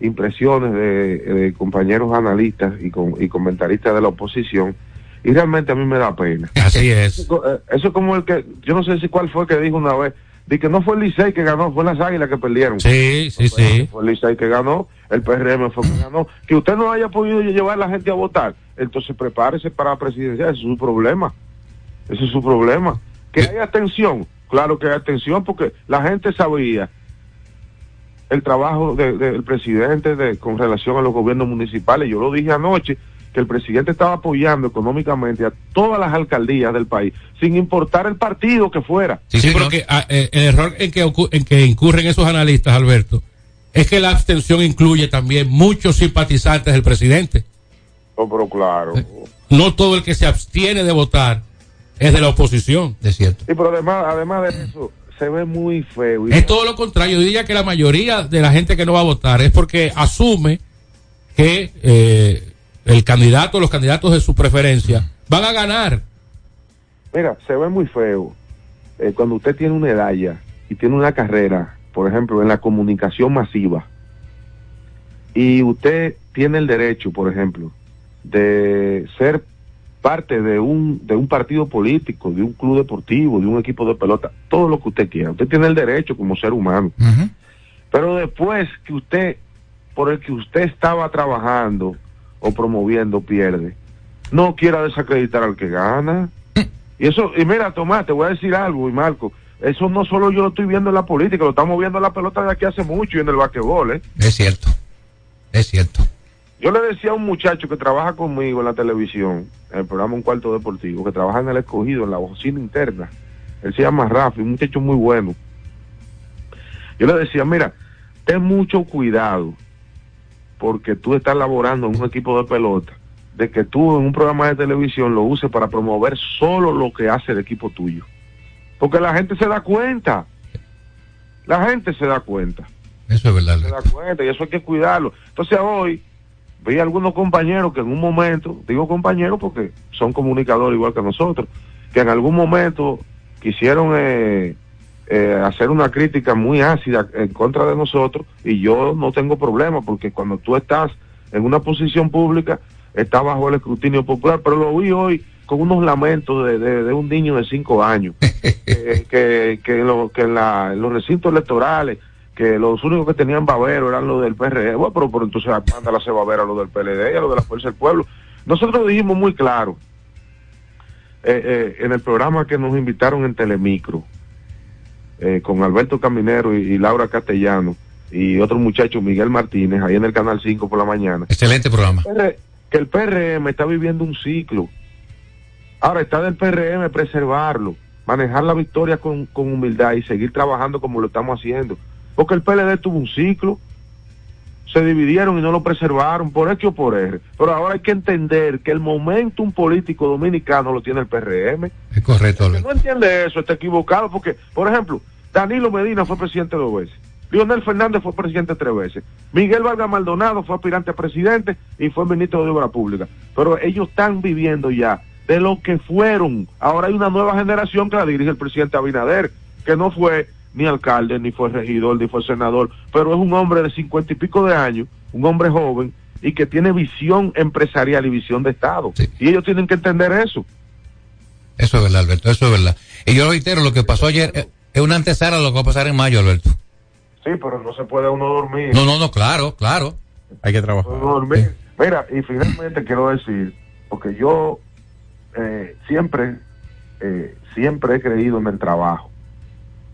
impresiones de, de compañeros analistas y, con- y comentaristas de la oposición, y realmente a mí me da pena.
Así es.
Eso, eh, eso es como el que, yo no sé si cuál fue que dijo una vez, de que no fue el Licey que ganó, fue las Águilas que perdieron.
Sí, sí, sí.
Fue el Licey que ganó, el PRM fue que ganó. Que usted no haya podido llevar a la gente a votar, entonces prepárese para la presidencia, ese es su problema. Ese es su problema. Que haya atención, claro que hay atención, porque la gente sabía el trabajo de- del presidente de, con relación a los gobiernos municipales. Yo lo dije anoche, que el presidente estaba apoyando económicamente a todas las alcaldías del país, sin importar el partido que fuera.
Sí, porque ah, eh, el error en que, en que incurren esos analistas, Alberto, es que la abstención incluye también muchos simpatizantes del presidente.
Oh, pero claro.
No todo el que se abstiene de votar es de la oposición.
Es cierto.
Sí, pero además, además de eso, se ve muy feo. Y
Es todo lo contrario. Yo diría que la mayoría de la gente que no va a votar es porque asume que eh, el candidato, los candidatos de su preferencia, van a ganar.
Mira, se ve muy feo eh, cuando usted tiene una edad ya y tiene una carrera, por ejemplo, en la comunicación masiva, y usted tiene el derecho, por ejemplo, de ser parte de un, de un partido político, de un club deportivo, de un equipo de pelota, todo lo que usted quiera. Usted tiene el derecho como ser humano. Pero después que usted, por el que usted estaba trabajando o promoviendo, pierde, no quiera desacreditar al que gana. Y eso, y mira, Tomás, te voy a decir algo, y Marco, eso no solo yo lo estoy viendo en la política, lo estamos viendo en la pelota de aquí hace mucho y en el basquetbol, ¿eh?
Es cierto. Es cierto.
Yo le decía a un muchacho que trabaja conmigo en la televisión, en el programa Un Cuarto Deportivo, que trabaja en el escogido, en la oficina interna. Él se llama Rafi, un muchacho muy bueno. Yo le decía, mira, ten mucho cuidado, porque tú estás laborando en un equipo de pelota, de que tú en un programa de televisión lo uses para promover solo lo que hace el equipo tuyo. Porque la gente se da cuenta. La gente se da cuenta
Eso es verdad.
se da cuenta y eso hay que cuidarlo. Entonces hoy vi algunos compañeros que en un momento, digo compañeros porque son comunicadores igual que nosotros, que en algún momento quisieron eh, eh, hacer una crítica muy ácida en contra de nosotros y yo no tengo problema porque cuando tú estás en una posición pública está bajo el escrutinio popular, pero lo vi hoy con unos lamentos de, de- de un niño de cinco años que, que, que lo- que en la- en los recintos electorales que los únicos que tenían babero eran los del PRD, bueno, pero, pero entonces mándala a babero a los del PLD y a los de la Fuerza del Pueblo. Nosotros dijimos muy claro eh, eh, en el programa que nos invitaron en Telemicro, eh, con Alberto Caminero y, y Laura Castellano y otro muchacho, Miguel Martínez, ahí en el Canal 5 por la mañana,
Excelente programa.
PR que el PRM está viviendo un ciclo. Ahora está del PRM preservarlo, manejar la victoria con, con humildad y seguir trabajando como lo estamos haciendo. Porque el PLD tuvo un ciclo, se dividieron y no lo preservaron por X o por R. Pero ahora hay que entender que el momentum político dominicano lo tiene el PRM.
Es correcto,
El que no entiende eso está equivocado porque, por ejemplo, Danilo Medina fue presidente dos veces. Leonel Fernández fue presidente tres veces. Miguel Vargas Maldonado fue aspirante a presidente y fue ministro de Obra Pública. Pero ellos están viviendo ya de lo que fueron. Ahora hay una nueva generación que la dirige el presidente Abinader, que no fue ni alcalde, ni fue regidor, ni fue senador, pero es un hombre de cincuenta y pico de años, un hombre joven y que tiene visión empresarial y visión de Estado. Y ellos tienen que entender eso.
Eso es verdad, Alberto, eso es verdad. Y yo reitero, lo que pasó ayer es una antesala de lo que va a pasar en mayo, Alberto.
Sí, pero no se puede uno dormir.
No, no, no, claro, claro.
Hay que trabajar.
No dormir. Mira, y finalmente quiero decir, porque yo eh, siempre, eh, siempre he creído en el trabajo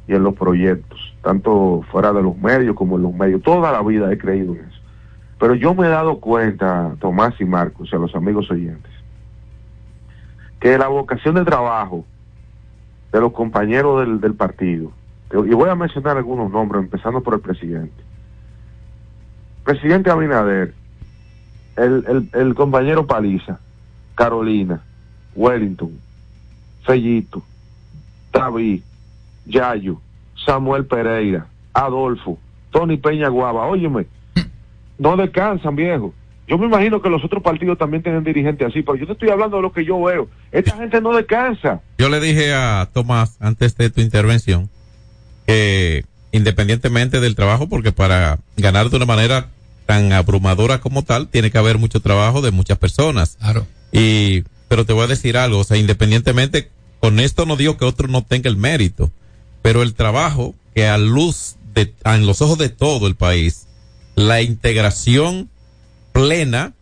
y en los proyectos, tanto fuera de los medios como en los medios. Toda la vida he creído en eso. Pero yo me he dado cuenta, Tomás y Marcos, y a los amigos oyentes, que la vocación de trabajo de los compañeros del, del partido, y voy a mencionar algunos nombres, empezando por el presidente. Presidente Abinader, el, el, compañero Paliza, Carolina, Wellington, Fellito, David, Yayo, Samuel Pereira, Adolfo, Tony Peña Guava, óyeme, no descansan, viejo. Yo me imagino que los otros partidos también tienen dirigentes así, pero yo te estoy hablando de lo que yo veo. Esta gente no descansa.
Yo le dije a Tomás antes de tu intervención que independientemente del trabajo, porque para ganar de una manera tan abrumadora como tal, tiene que haber mucho trabajo de muchas personas.
Claro.
Y, pero te voy a decir algo, o sea, independientemente, con esto no digo que otro no tenga el mérito, pero el trabajo que a luz de, en los ojos de todo el país, la integración plena,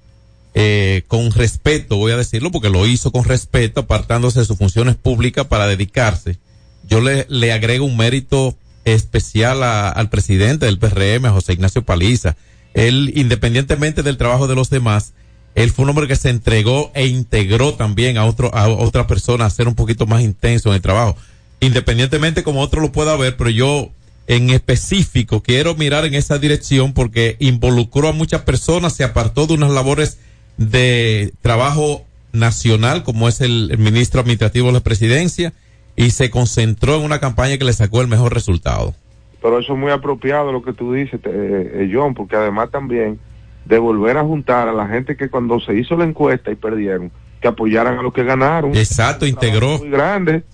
eh, con respeto, voy a decirlo, porque lo hizo con respeto, apartándose de sus funciones públicas para dedicarse. Yo le, le agrego un mérito especial al presidente del PRM, José Ignacio Paliza. Él, independientemente del trabajo de los demás, él fue un hombre que se entregó e integró también a otro, a otra persona a ser un poquito más intenso en el trabajo. Independientemente como otro lo pueda ver, pero yo en específico quiero mirar en esa dirección porque involucró a muchas personas, se apartó de unas labores de trabajo nacional como es el, ministro administrativo de la presidencia y se concentró en una campaña que le sacó el mejor resultado.
Pero eso es muy apropiado lo que tú dices, eh, eh, John, porque además también de volver a juntar a la gente que cuando se hizo la encuesta y perdieron, que apoyaran a los que ganaron.
Exacto, integró.
Muy grande.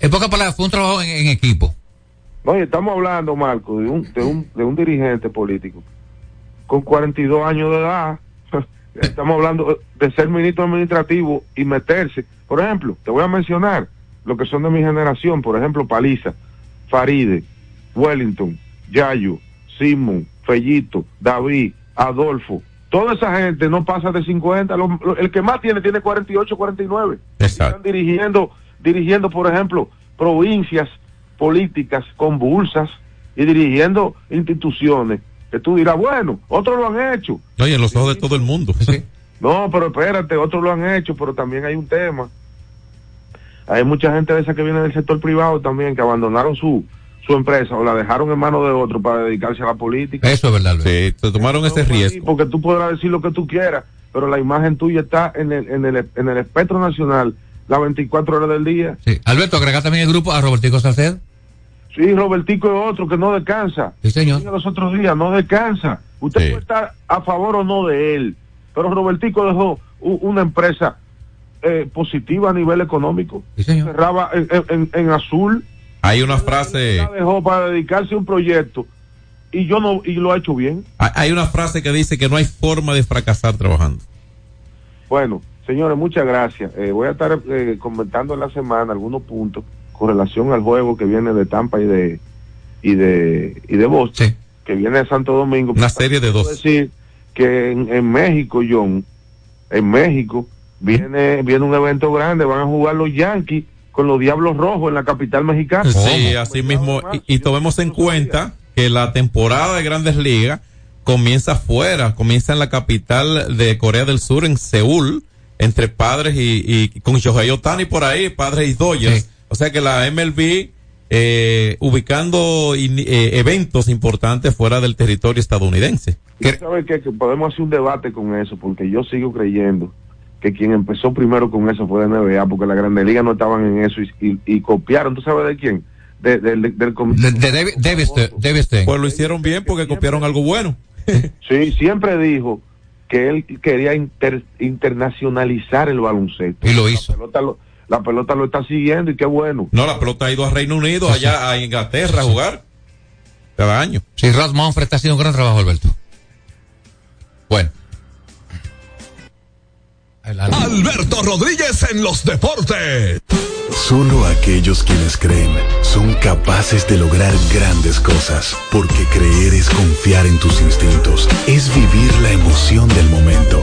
En pocas palabras, fue un trabajo en, en equipo.
No, y estamos hablando, Marco, de un, de un, de un dirigente político con 42 años de edad. Estamos hablando de ser ministro administrativo y meterse. Por ejemplo, te voy a mencionar lo que son de mi generación. Por ejemplo, Paliza, Faride, Wellington, Yayo, Simon, Fellito, David, Adolfo. Toda esa gente no pasa de 50. Lo- lo- el que más tiene tiene 48, 49. Están dirigiendo, dirigiendo, por ejemplo, provincias políticas convulsas y dirigiendo instituciones que tú dirás, bueno, otros lo han hecho.
No, y en los ojos de todo el mundo.
No, pero espérate, otros lo han hecho, pero también hay un tema. Hay mucha gente de esa que viene del sector privado también que abandonaron su, su empresa o la dejaron en manos de otro para dedicarse a la política.
Eso es verdad,
Sí, se tomaron ese
Sí,
riesgo.
porque tú podrás decir lo que tú quieras, pero la imagen tuya está en el, en el, en el espectro nacional las 24 horas del día.
Sí. Alberto, agrega también el grupo a Robertico Salcedo.
Sí, Robertico es otro que no descansa.
Sí, señor.
Los otros días, no descansa. Usted puede estar a favor o no de él, pero Robertico dejó una empresa eh, positiva a nivel económico. Cerraba en, en- en- en azul
Hay una frase,
La dejó para dedicarse a un proyecto y yo no y lo ha hecho bien.
hay- una frase que dice que no hay forma de fracasar trabajando.
Bueno, señores, muchas gracias. Eh, voy a estar eh, comentando en la semana algunos puntos con relación al juego que viene de Tampa y de y de y de Boston, que viene de Santo Domingo.
Una serie de dos.
decir que en, en México, John, en México viene viene un evento grande, van a jugar los Yankees con los Diablos Rojos en la capital mexicana.
Sí, así mismo. Y, y tomemos en cuenta que la temporada de Grandes Ligas comienza afuera, comienza en la capital de Corea del Sur, en Seúl, entre padres y, y con Shohei Otani por ahí, padres y Dodgers. O sea que la MLB eh, ubicando in- eh, eventos importantes fuera del territorio estadounidense.
Sabes qué? que podemos hacer un debate con eso, porque yo sigo creyendo que quien empezó primero con eso fue la NBA, porque las grandes ligas no estaban en eso y, y- y copiaron, ¿tú sabes de quién? De, de- de- del com-
Pues lo hicieron bien porque copiaron algo bueno.
Sí, siempre dijo que él quería inter- internacionalizar el baloncesto.
Y lo hizo.
La pelota lo, la pelota lo está siguiendo y qué bueno.
No, la pelota ha ido a Reino Unido, allá a Inglaterra a jugar cada año.
Sí, Rod Manfred está haciendo un gran trabajo, Alberto. Bueno.
Alberto Rodríguez en los deportes.
Solo aquellos quienes creen son capaces de lograr grandes cosas, porque creer es confiar en tus instintos, es vivir la emoción del momento,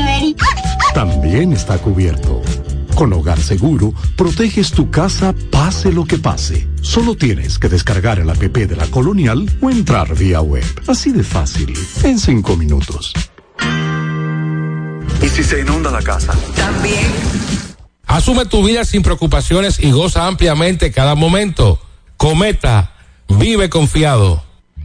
También está cubierto. Con Hogar Seguro, proteges tu casa pase lo que pase. Solo tienes que descargar el app de la Colonial o entrar vía web. Así de fácil, en cinco minutos.
¿Y si se inunda la casa?
También.
Asume tu vida sin preocupaciones y goza ampliamente cada momento. Cometa, vive confiado.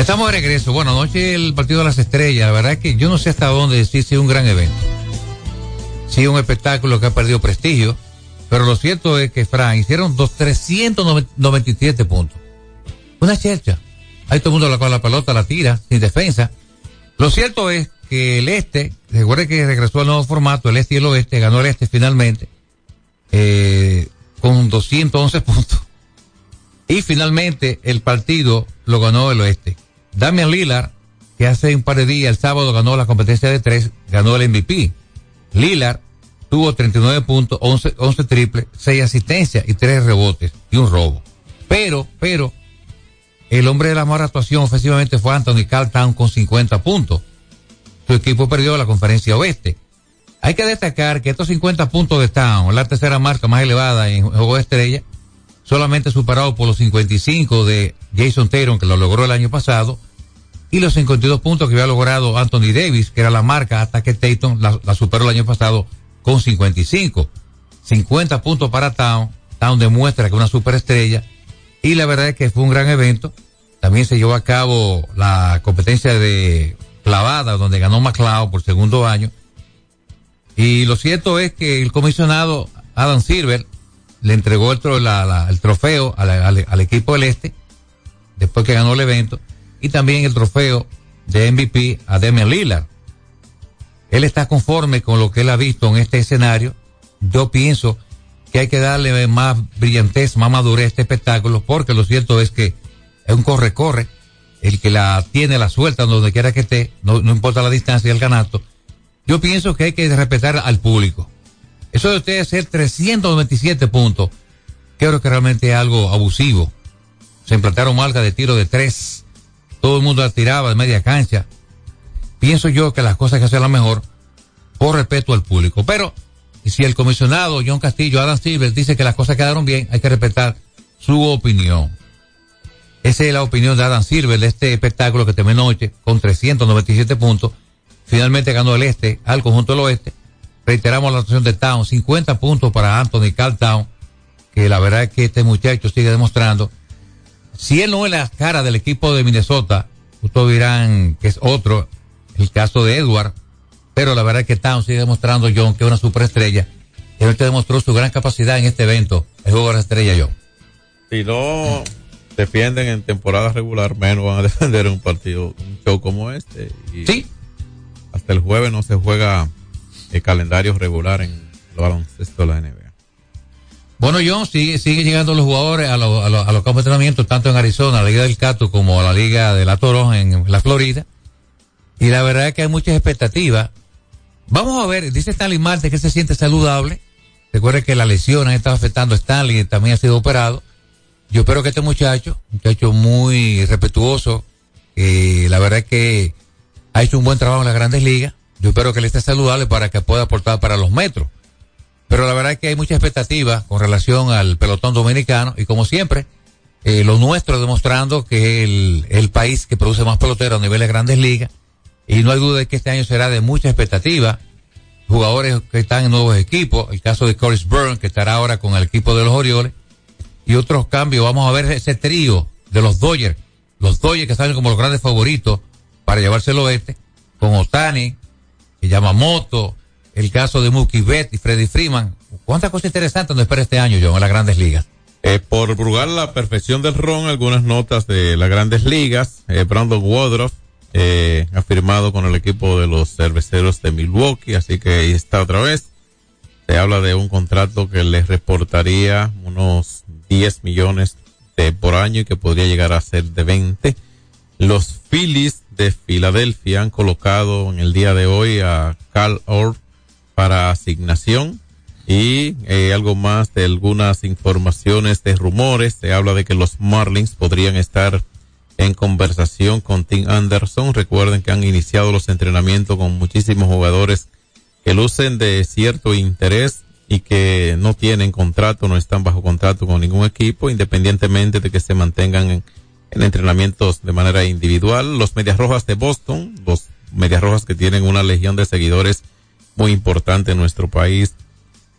Estamos de regreso. Bueno, anoche el partido de las estrellas. La verdad es que yo no sé hasta dónde decir si es un gran evento. Si es un espectáculo que ha perdido prestigio. Pero lo cierto es que, Fran, hicieron dos, 397 puntos. Una chercha. Ahí todo el mundo la coge la pelota, la tira, sin defensa. Lo cierto es que el este, recuerde que regresó al nuevo formato, el este y el oeste, ganó el este finalmente, eh, con 211 puntos. Y finalmente el partido lo ganó el oeste. Damian Lillard, que hace un par de días, el sábado ganó la competencia de tres, ganó el MVP. Lillard tuvo 39 puntos, 11, 11 triples, 6 asistencias y 3 rebotes y un robo. Pero, pero, el hombre de la mejor actuación ofensivamente fue Anthony Carltown con 50 puntos. Su equipo perdió la conferencia oeste. Hay que destacar que estos 50 puntos de Town, la tercera marca más elevada en juego de estrella, solamente superado por los 55 de Jason Taylor, que lo logró el año pasado, y los 52 puntos que había logrado Anthony Davis, que era la marca hasta que Tatum la, la superó el año pasado con 55. 50 puntos para Town. Town demuestra que es una superestrella. Y la verdad es que fue un gran evento. También se llevó a cabo la competencia de clavada, donde ganó McLeod por segundo año. Y lo cierto es que el comisionado Adam Silver le entregó el, trofeo al, equipo del Este, después que ganó el evento, y también el trofeo de MVP a Damian Lillard. Él está conforme con lo que él ha visto en este escenario. Yo pienso que hay que darle más brillantez, más madurez a este espectáculo, porque lo cierto es que es un corre-corre. El que la tiene, la suelta donde quiera que esté, no, no importa la distancia y el canasto. Yo pienso que hay que respetar al público. Eso de usted hacer 397 puntos, creo que realmente es algo abusivo. Se implantaron marcas de tiro de tres. Todo el mundo la tiraba de media cancha. Pienso yo que las cosas que hacerlas mejor por respeto al público. Pero si el comisionado John Castillo, Adam Silver, dice que las cosas quedaron bien, hay que respetar su opinión. Esa es la opinión de Adam Silver de este espectáculo que terminó noche con 397 puntos. Finalmente ganó el este al conjunto del oeste. Reiteramos la actuación de Town, 50 puntos para Anthony Carl Town, que la verdad es que este muchacho sigue demostrando. Si él no es la cara del equipo de Minnesota, ustedes dirán que es otro, el caso de Edward, pero la verdad es que Town sigue demostrando, John, que es una superestrella. Y ahorita demostró su gran capacidad en este evento, el juego de la estrella, John.
Si no defienden en temporada regular, menos van a defender en un partido, un show como este. Y
sí.
Hasta el jueves no se juega el calendario regular en el baloncesto de la NBA.
Bueno, John, sigue, sigue llegando los jugadores a, los- a los- a los campos de entrenamiento, tanto en Arizona, la Liga del Cato, como a la Liga de la Toro en la Florida. Y la verdad es que hay muchas expectativas. Vamos a ver, dice Stanley Marte que se siente saludable. Recuerde que la lesión ha estado afectando a Stanley, también ha sido operado. Yo espero que este muchacho, muchacho muy respetuoso, eh, la verdad es que ha hecho un buen trabajo en las grandes ligas. Yo espero que él esté saludable para que pueda aportar para los metros. Pero la verdad es que hay mucha expectativa con relación al pelotón dominicano y como siempre, eh, lo nuestro demostrando que el, el país que produce más peloteros a nivel de grandes ligas y no hay duda de que este año será de mucha expectativa. Jugadores que están en nuevos equipos, el caso de Corey Byrne que estará ahora con el equipo de los Orioles y otros cambios. Vamos a ver ese trío de los Dodgers, los Dodgers que salen como los grandes favoritos para llevarse el oeste, con Otani, Yamamoto, el caso de Mookie Betts y Freddy Freeman. ¿Cuántas cosas interesantes nos espera este año, John, en las grandes ligas?
Eh, por brugar la perfección del ron, algunas notas de las grandes ligas. Eh, Brandon Woodruff eh, ha firmado con el equipo de los cerveceros de Milwaukee, así que ahí está otra vez. Se habla de un contrato que les reportaría unos 10 millones por año y que podría llegar a ser de 20. Los Phillies de Filadelfia han colocado en el día de hoy a Carl Orr para asignación y eh, algo más de algunas informaciones de rumores. Se habla de que los Marlins podrían estar en conversación con Tim Anderson. Recuerden que han iniciado los entrenamientos con muchísimos jugadores que lucen de cierto interés y que no tienen contrato, no están bajo contrato con ningún equipo, independientemente de que se mantengan en, en entrenamientos de manera individual. Los Medias Rojas de Boston, los Medias Rojas que tienen una legión de seguidores muy importante en nuestro país,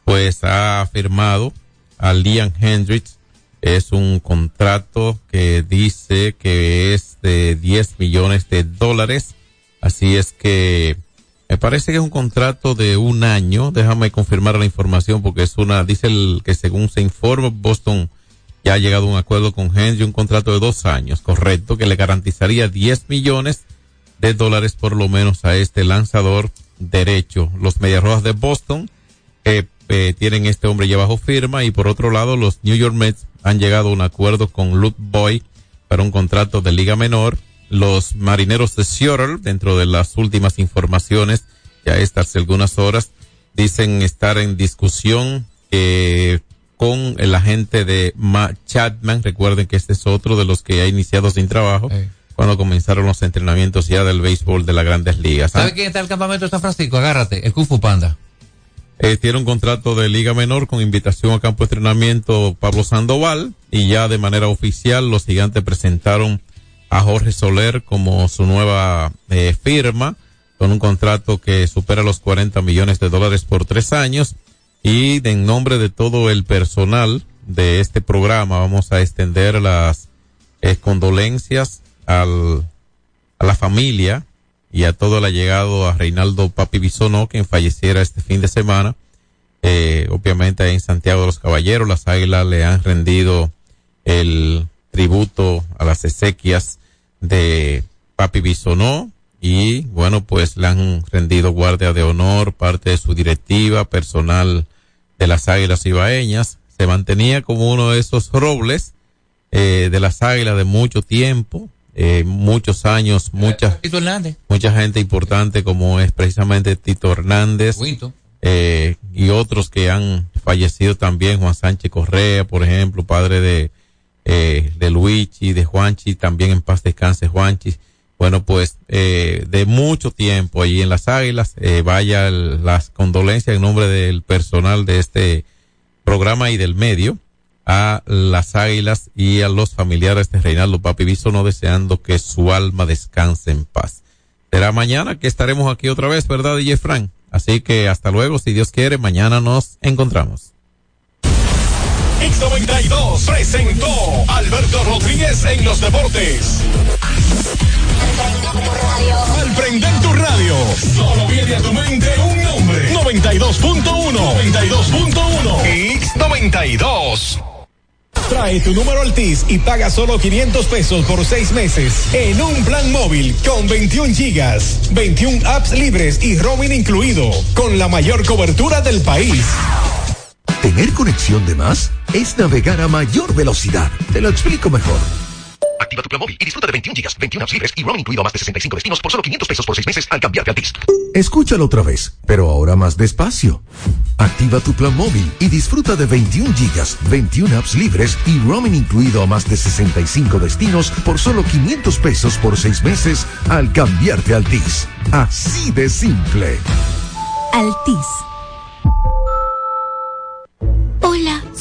pues ha firmado a Liam Hendricks. Es un contrato que dice que es de 10 millones de dólares. Así es que me parece que es un contrato de un año. Déjame confirmar la información porque es una, dice el que según se informa, Boston ya ha llegado a un acuerdo con Henry, un contrato de dos años, correcto, que le garantizaría 10 millones de dólares por lo menos a este lanzador derecho. Los Medias Rojas de Boston eh, eh, tienen este hombre ya bajo firma y por otro lado los New York Mets han llegado a un acuerdo con Luke Boy para un contrato de liga menor. Los marineros de Seattle, dentro de las últimas informaciones, ya estas algunas horas, dicen estar en discusión eh, con el agente de Ma Chapman. Recuerden que este es otro de los que ha iniciado sin trabajo cuando comenzaron los entrenamientos ya del béisbol de las grandes ligas. ¿ah?
¿Sabe quién está en el campamento de San Francisco? Agárrate, el Kung Fu Panda.
Eh, tiene un contrato de liga menor con invitación a campo de entrenamiento Pablo Sandoval y ya de manera oficial los gigantes presentaron a Jorge Soler como su nueva eh, firma con un contrato que supera los 40 millones de dólares por tres años y en nombre de todo el personal de este programa vamos a extender las eh, condolencias al, a la familia y a todo el allegado a Reinaldo Papi Bisonó, quien falleciera este fin de semana. Eh, obviamente en Santiago de los Caballeros, las Águilas le han rendido el tributo a las exequias de Papi Bisonó y bueno, pues le han rendido guardia de honor, parte de su directiva, personal de las Águilas Ibaeñas. Se mantenía como uno de esos robles eh, de las Águilas de mucho tiempo, eh, muchos años, mucha,
Tito Hernández.
mucha gente importante como es precisamente Tito Hernández eh, y otros que han fallecido también, Juan Sánchez Correa, por ejemplo, padre de, eh, de Luigi, de Juanchi, también en paz descanse Juanchi. Bueno, pues eh, de mucho tiempo allí en las Águilas, eh, vaya las condolencias en nombre del personal de este programa y del medio a las Águilas y a los familiares de Reinaldo Papi Bisono deseando que su alma descanse en paz. Será mañana que estaremos aquí otra vez, ¿verdad, DJ Frank? Así que hasta luego, si Dios quiere, mañana nos encontramos.
X92 presentó Alberto Rodríguez en los deportes. Al prender tu radio, solo viene a tu mente un nombre. 92.1. 92.1. X92. Trae tu número Altis y paga solo 500 pesos por seis meses en un plan móvil con 21 gigas, 21 apps libres y roaming incluido, con la mayor cobertura del país.
Tener conexión de más es navegar a mayor velocidad. Te lo explico mejor.
Activa tu plan móvil y disfruta de 21 gigas, 21 apps libres y roaming incluido a más de 65 destinos por solo 500 pesos por 6 meses al cambiarte a Altis.
Escúchalo otra vez, pero ahora más despacio. Activa tu plan móvil y disfruta de 21 gigas, 21 apps libres y roaming incluido a más de 65 destinos por solo 500 pesos por 6 meses al cambiarte a Altis. Así de simple.
Altis.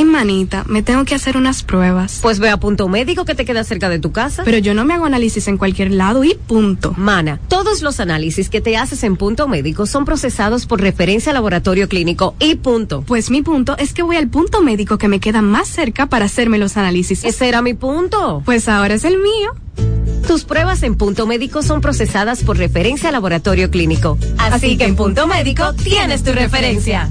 Ay, manita, me tengo que hacer unas pruebas.
Pues ve a punto médico que te queda cerca de tu casa.
Pero yo no me hago análisis en cualquier lado y punto.
Mana, todos los análisis que te haces en punto médico son procesados por referencia laboratorio clínico y punto.
Pues mi punto es que voy al punto médico que me queda más cerca para hacerme los análisis.
Ese era mi punto.
Pues ahora es el mío.
Tus pruebas en punto médico son procesadas por referencia laboratorio clínico. Así, que en punto médico tienes tu referencia.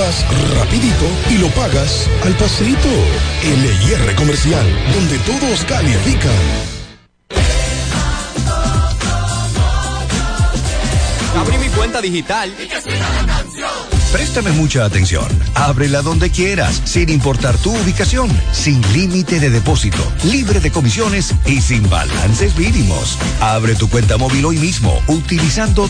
rapidito y lo pagas al paseito. LIR Comercial, donde todos califican.
cuenta digital.
Préstame mucha atención. Ábrela donde quieras, sin importar tu ubicación, sin límite de depósito, libre de comisiones y sin balances mínimos. Abre tu cuenta móvil hoy mismo utilizando